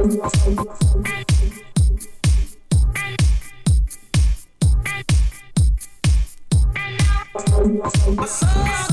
My soul.